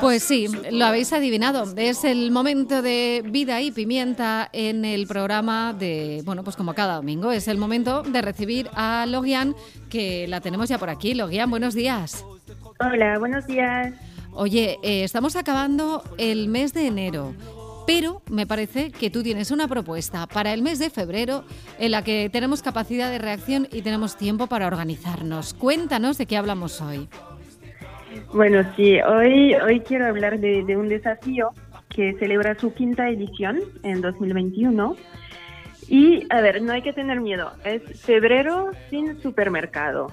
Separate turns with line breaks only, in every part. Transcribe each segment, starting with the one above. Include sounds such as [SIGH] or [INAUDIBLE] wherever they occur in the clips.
Pues sí, lo habéis adivinado. Es el momento de vida y pimienta en el programa de, bueno, pues como cada domingo, es el momento de recibir a Logian, que la tenemos ya por aquí. Logian, buenos días.
Hola, buenos días.
Oye, eh, estamos acabando el mes de enero. Pero me parece que tú tienes una propuesta para el mes de febrero en la que tenemos capacidad de reacción y tenemos tiempo para organizarnos. Cuéntanos de qué hablamos hoy.
Bueno, sí, hoy, hoy quiero hablar de, un desafío que celebra su quinta edición en 2021. Y, a ver, no hay que tener miedo, es febrero sin supermercado.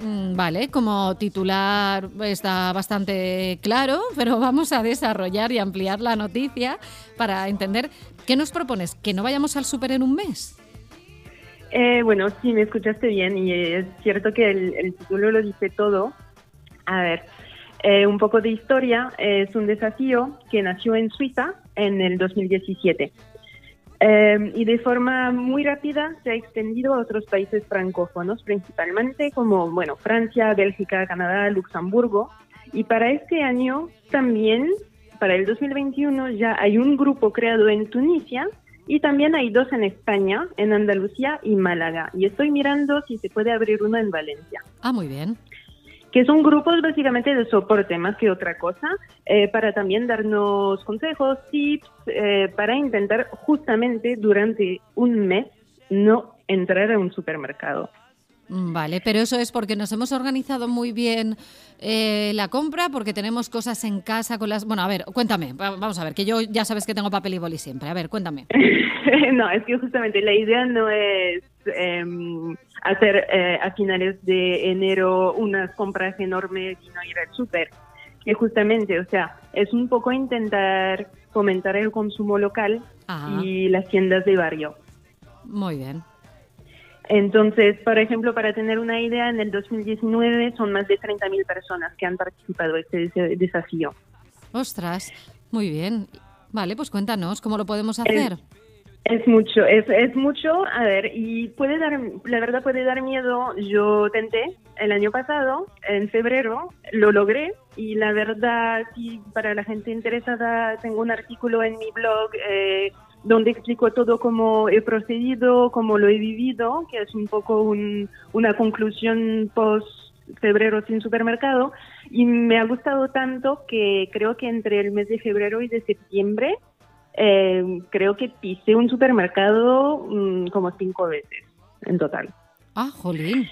Mm, vale, como titular está bastante claro, [LAUGHS] pero vamos a desarrollar y ampliar la noticia para entender qué nos propones, que no vayamos al super en un mes.
Eh, bueno, sí, me escuchaste bien y es cierto que el título lo dice todo. A ver, eh, un poco de historia, es un desafío que nació en Suiza en el 2017 eh, y de forma muy rápida se ha extendido a otros países francófonos, principalmente como bueno, Francia, Bélgica, Canadá, Luxemburgo. Y para este año también, para el 2021, ya hay un grupo creado en Tunisia y también hay dos en España, en Andalucía y Málaga. Y estoy mirando si se puede abrir uno en Valencia.
Ah, muy bien
que son grupos básicamente de soporte más que otra cosa, eh, para también darnos consejos, tips, eh, para intentar justamente durante un mes no entrar a un supermercado.
Mm, vale, pero eso es porque nos hemos organizado muy bien eh, la compra, porque tenemos cosas en casa con las... Bueno, a ver, cuéntame, vamos a ver, que yo ya sabes que tengo papel y boli siempre. A ver, cuéntame. [LAUGHS]
no, es que justamente la idea no es em, hacer eh, a finales de enero unas compras enormes y no ir al súper. Que justamente, o sea, es un poco intentar fomentar el consumo local y las tiendas de barrio.
Muy bien.
Entonces, por ejemplo, para tener una idea, en el 2019 son más de 30.000 personas que han participado en este desafío.
Ostras, muy bien. Vale, pues cuéntanos, ¿cómo lo podemos hacer?
Es, mucho, es, es mucho, a ver, y puede dar, la verdad puede dar miedo. Yo tenté el año pasado, en febrero, lo logré y la verdad, para la gente interesada, tengo un artículo en mi blog eh, donde explico todo cómo he procedido, cómo lo he vivido, que es un poco una conclusión post febrero sin supermercado. Y me ha gustado tanto que creo que entre el mes de febrero y de septiembre, eh, creo que pisé un supermercado mm, como cinco veces en total.
Ah, jolín.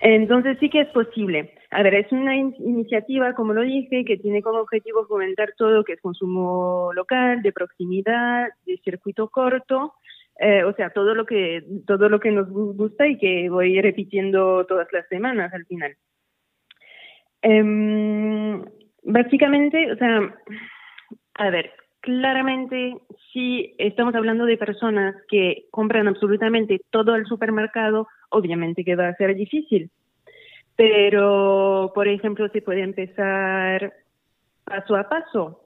Entonces sí que es posible. A ver, es una iniciativa, como lo dije, que tiene como objetivo fomentar todo lo que es consumo local, de proximidad, de circuito corto, eh, o sea, todo lo que todo lo que nos gusta y que voy repitiendo todas las semanas al final. Em, básicamente, o sea, a ver, claramente si estamos hablando de personas que compran absolutamente todo el supermercado, obviamente que va a ser difícil. Pero, por ejemplo, se puede empezar paso a paso.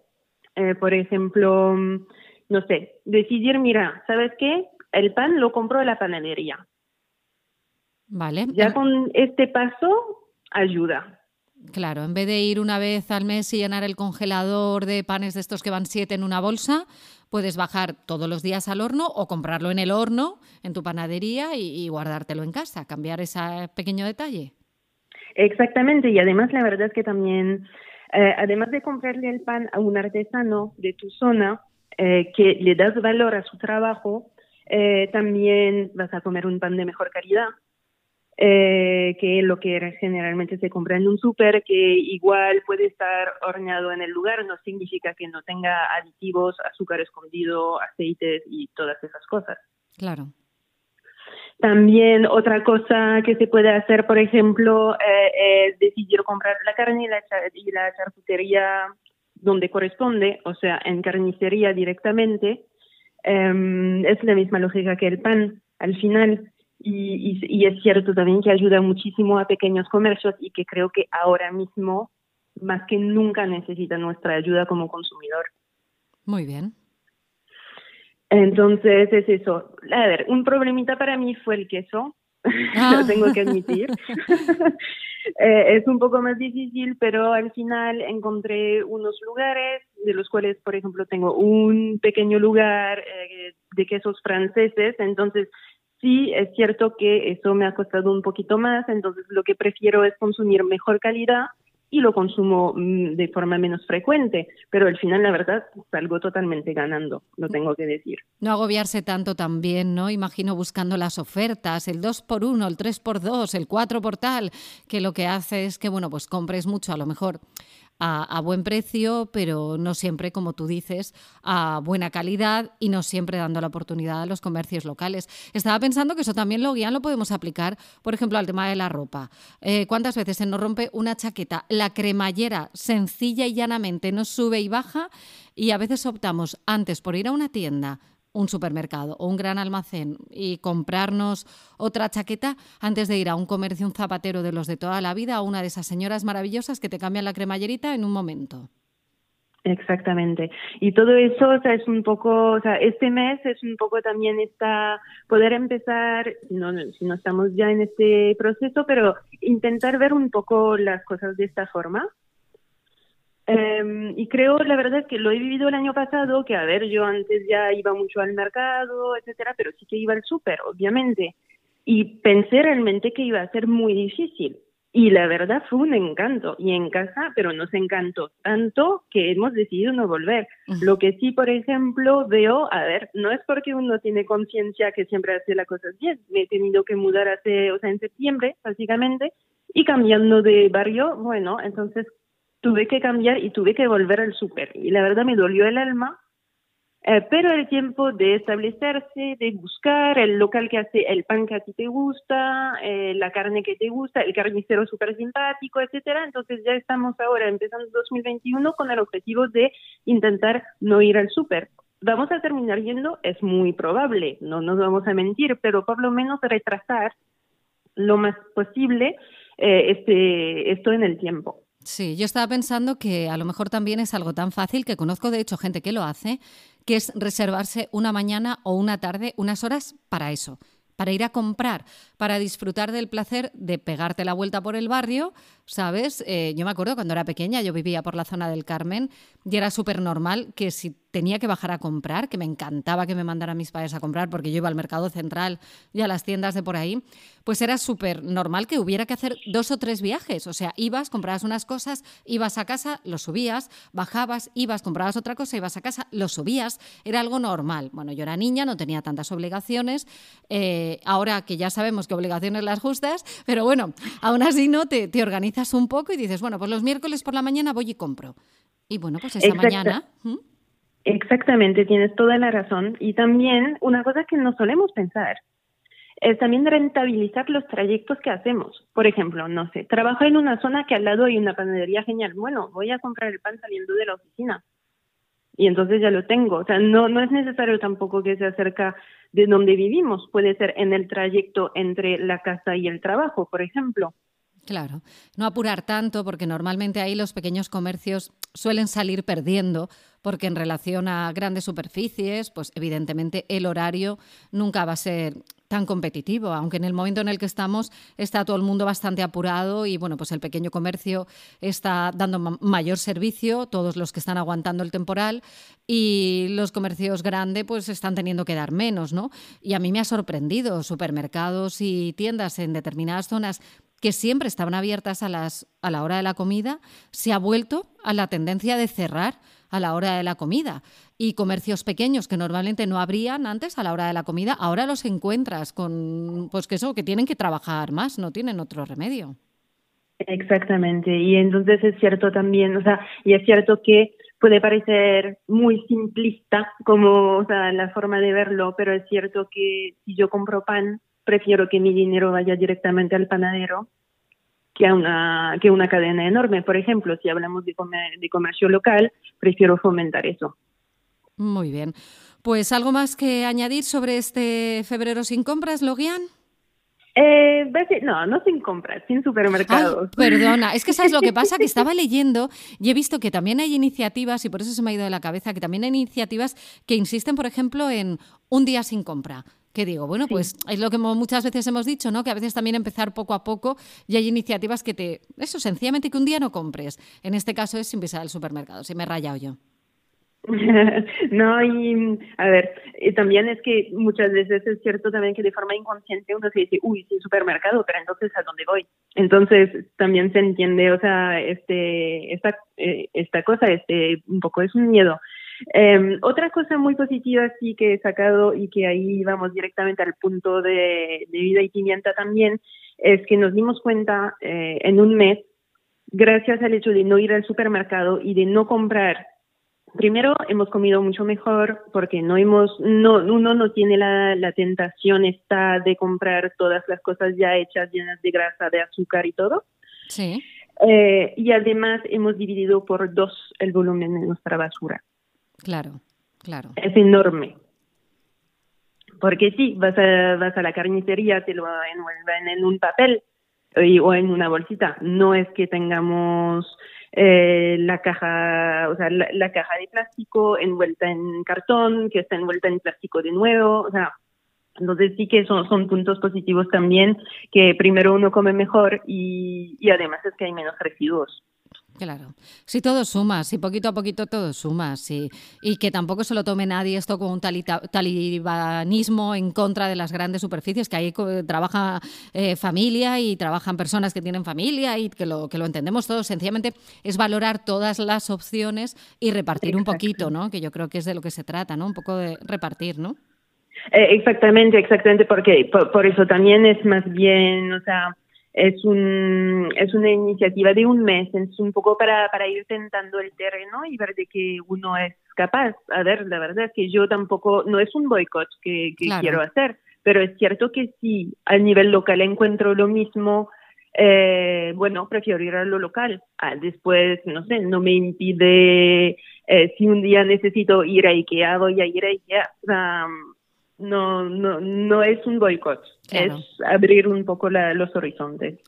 Eh, por ejemplo, no sé, decidir, mira, ¿sabes qué? El pan lo compro en la panadería.
Vale.
Ya con este paso ayuda.
Claro, en vez de ir una vez al mes y llenar el congelador de panes de estos que van siete en una bolsa, puedes bajar todos los días al horno o comprarlo en el horno, en tu panadería y, guardártelo en casa, cambiar ese pequeño detalle.
Exactamente, y además la verdad es que también, eh, además de comprarle el pan a un artesano de tu zona, eh, que le das valor a su trabajo, eh, también vas a comer un pan de mejor calidad eh, que lo que generalmente se compra en un súper, que igual puede estar horneado en el lugar, no significa que no tenga aditivos, azúcar escondido, aceites y todas esas cosas.
Claro.
También otra cosa que se puede hacer, por ejemplo, eh, es decidir comprar la carne y la, y la charcutería donde corresponde, o sea, en carnicería directamente. Em, es la misma lógica que el pan. Al final, y, es cierto también que ayuda muchísimo a pequeños comercios y que creo que ahora mismo más que nunca necesitan nuestra ayuda como consumidor.
Muy bien.
Entonces es eso. A ver, un problemita para mí fue el queso, [LAUGHS] ah. lo tengo que admitir. [LAUGHS] Eh, es un poco más difícil, pero al final encontré unos lugares de los cuales, por ejemplo, tengo un pequeño lugar eh, de quesos franceses, entonces sí es cierto que eso me ha costado un poquito más, entonces lo que prefiero es consumir mejor calidad y lo consumo mm, de forma menos frecuente, pero al final la verdad salgo totalmente ganando, lo tengo que decir.
No agobiarse tanto también, ¿no? Imagino buscando las ofertas, el 2 por 1 el 3 por 2 el 4 por tal, que lo que hace es que, bueno, pues compres mucho a lo mejor a, buen precio, pero no siempre, como tú dices, a buena calidad y no siempre dando la oportunidad a los comercios locales. Estaba pensando que eso también lo guían, lo podemos aplicar, por ejemplo, al tema de la ropa. Eh, ¿Cuántas veces se nos rompe una chaqueta? La cremallera, sencilla y llanamente, nos sube y baja y a veces optamos antes por ir a una tienda un supermercado o un gran almacén y comprarnos otra chaqueta antes de ir a un comercio, un zapatero de los de toda la vida o una de esas señoras maravillosas que te cambian la cremallerita en un momento.
Exactamente. Y todo eso, o sea, es un poco, o sea, este mes es un poco también esta, poder empezar, no, si no estamos ya en este proceso, pero intentar ver un poco las cosas de esta forma Em, y creo, la verdad, que lo he vivido el año pasado, que a ver, yo antes ya iba mucho al mercado, etcétera, pero sí que iba al súper, obviamente. Y pensé realmente que iba a ser muy difícil. Y la verdad fue un encanto. Y en casa, pero nos encantó tanto que hemos decidido no volver. Lo que sí, por ejemplo, veo, a ver, no es porque uno tiene conciencia que siempre hace las cosas bien. Me he tenido que mudar hace, o sea, en septiembre, básicamente, y cambiando de barrio, bueno, entonces tuve que cambiar y tuve que volver al súper. Y la verdad me dolió el alma, eh, pero el tiempo de establecerse, de buscar el local que hace el pan que a ti te gusta, eh, la carne que te gusta, el carnicero súper simpático, etcétera. Entonces ya estamos ahora empezando 2021 con el objetivo de intentar no ir al súper. Vamos a terminar yendo, es muy probable, no nos vamos a mentir, pero por lo menos retrasar lo más posible eh, este, esto en el tiempo.
Sí, yo estaba pensando que a lo mejor también es algo tan fácil que conozco de hecho gente que lo hace, que es reservarse una mañana o una tarde, unas horas para eso, para ir a comprar, para disfrutar del placer de pegarte la vuelta por el barrio, ¿sabes? Eh, yo me acuerdo cuando era pequeña, yo vivía por la zona del Carmen y era súper normal que si tenía que bajar a comprar, que me encantaba que me mandaran mis padres a comprar porque yo iba al mercado central y a las tiendas de por ahí, pues era súper normal que hubiera que hacer dos o tres viajes. O sea, ibas, comprabas unas cosas, ibas a casa, lo subías, bajabas, ibas, comprabas otra cosa, ibas a casa, lo subías. Era algo normal. Bueno, yo era niña, no tenía tantas obligaciones. Eh, ahora que ya sabemos que obligaciones las justas, pero bueno, aún así no te, te organizas un poco y dices, bueno, pues los miércoles por la mañana voy y compro. Y bueno, pues esa mañana.
Exactamente, tienes toda la razón. Y también una cosa que no solemos pensar es también rentabilizar los trayectos que hacemos. Por ejemplo, no sé, trabajo en una zona que al lado hay una panadería genial. Bueno, voy a comprar el pan saliendo de la oficina. Y entonces ya lo tengo. O sea, no, no es necesario tampoco que sea cerca de donde vivimos. Puede ser en el trayecto entre la casa y el trabajo, por ejemplo.
Claro, no apurar tanto porque normalmente ahí los pequeños comercios suelen salir perdiendo porque en relación a grandes superficies, pues evidentemente el horario nunca va a ser tan competitivo, aunque en el momento en el que estamos está todo el mundo bastante apurado y bueno, pues el pequeño comercio está dando mayor servicio, todos los que están aguantando el temporal y los comercios grandes pues están teniendo que dar menos, ¿no? Y a mí me ha sorprendido supermercados y tiendas en determinadas zonas que siempre estaban abiertas a, las, a la hora de la comida, se ha vuelto a la tendencia de cerrar a la hora de la comida. Y comercios pequeños que normalmente no abrían antes a la hora de la comida, ahora los encuentras con, pues que eso, que tienen que trabajar más, no tienen otro remedio.
Exactamente, y entonces es cierto también, o sea, y es cierto que puede parecer muy simplista como o sea, la forma de verlo, pero es cierto que si yo compro pan, prefiero que mi dinero vaya directamente al panadero que a una, que una cadena enorme. Por ejemplo, si hablamos de, de comercio local, prefiero fomentar eso.
Muy bien. Pues algo más que añadir sobre este febrero sin compras, Logian.
Eh, no, no sin compras, sin supermercados.
perdona, es que sabes lo que [LAUGHS] pasa, que estaba leyendo y he visto que también hay iniciativas, y por eso se me ha ido de la cabeza, que también hay iniciativas que insisten, por ejemplo, en un día sin compra que digo, bueno, pues es lo que muchas veces hemos dicho, ¿no? Que a veces también empezar poco a poco y hay iniciativas que te, eso, sencillamente que un día no compres. En este caso es sin pisar al supermercado, si me he rayado yo. [LAUGHS]
no, y a ver, también es que muchas veces es cierto también que de forma inconsciente uno se dice, uy, sí, supermercado, pero entonces ¿a dónde voy? Entonces también se entiende, o sea, este, esta, eh, esta cosa, este, un poco es un miedo. Eh, otra cosa muy positiva sí que he sacado y que ahí vamos directamente al punto de, vida y pimienta también, es que nos dimos cuenta eh, en un mes, gracias al hecho de no ir al supermercado y de no comprar primero hemos comido mucho mejor porque no hemos no uno no tiene la, la, tentación esta de comprar todas las cosas ya hechas llenas de grasa de azúcar y todo.
Sí.
Eh, y además hemos dividido por dos el volumen de nuestra basura
Claro, claro.
Es enorme. Porque sí, vas a, vas a la carnicería, te lo envuelven en un papel o en una bolsita. No es que tengamos eh, la caja, o sea, la, caja de plástico envuelta en cartón, que está envuelta en plástico de nuevo, o sea, entonces sí que son, son puntos positivos también, que primero uno come mejor y, y además es que hay menos residuos.
Claro, si todo suma, si poquito a poquito todo suma, sí. Y que tampoco se lo tome nadie esto como un talibanismo en contra de las grandes superficies, que ahí trabaja eh, familia y trabajan personas que tienen familia y que lo, que lo entendemos todos. Sencillamente es valorar todas las opciones y repartir un poquito, ¿no? Que yo creo que es de lo que se trata, ¿no? Un poco de repartir, ¿no?
Eh, exactamente, exactamente, porque por eso también es más bien, o sea es, un, es una iniciativa de un mes, es un poco para, para ir tentando el terreno y ver de que uno es capaz. A ver, la verdad es que yo tampoco, no es un boicot que, quiero hacer, pero es cierto que si a nivel local encuentro lo mismo, eh, bueno, prefiero ir a lo local. Ah, después, no sé, no me impide, eh, si un día necesito ir a Ikea, voy a ir a Ikea no, no, no es un boicot, es abrir un poco los horizontes.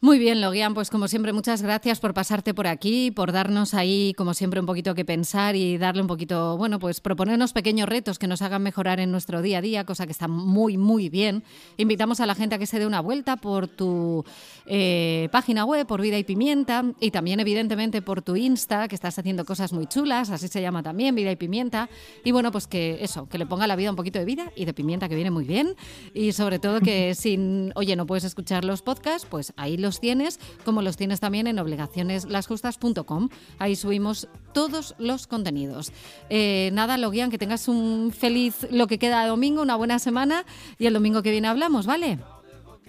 Muy bien, Logian, pues como siempre, muchas gracias por pasarte por aquí, por darnos ahí, como siempre, un poquito que pensar y darle un poquito, bueno, pues proponernos pequeños retos que nos hagan mejorar en nuestro día a día, cosa que está muy, muy bien. Invitamos a la gente a que se dé una vuelta por tu eh, página web, por Vida y Pimienta, y también, evidentemente, por tu Insta, que estás haciendo cosas muy chulas, así se llama también, Vida y Pimienta. Y bueno, pues que eso, que le ponga la vida un poquito de vida y de pimienta, que viene muy bien. Y sobre todo que [LAUGHS] sin, oye, no puedes escuchar los podcasts, pues ahí tienes, como los tienes también en obligacioneslasjustas.com. Ahí subimos todos los contenidos. Eh, nada, Loguian, que tengas un feliz lo que queda de domingo, una buena semana y el domingo que viene hablamos, ¿vale?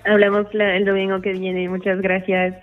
Hablamos el domingo que viene. Muchas gracias.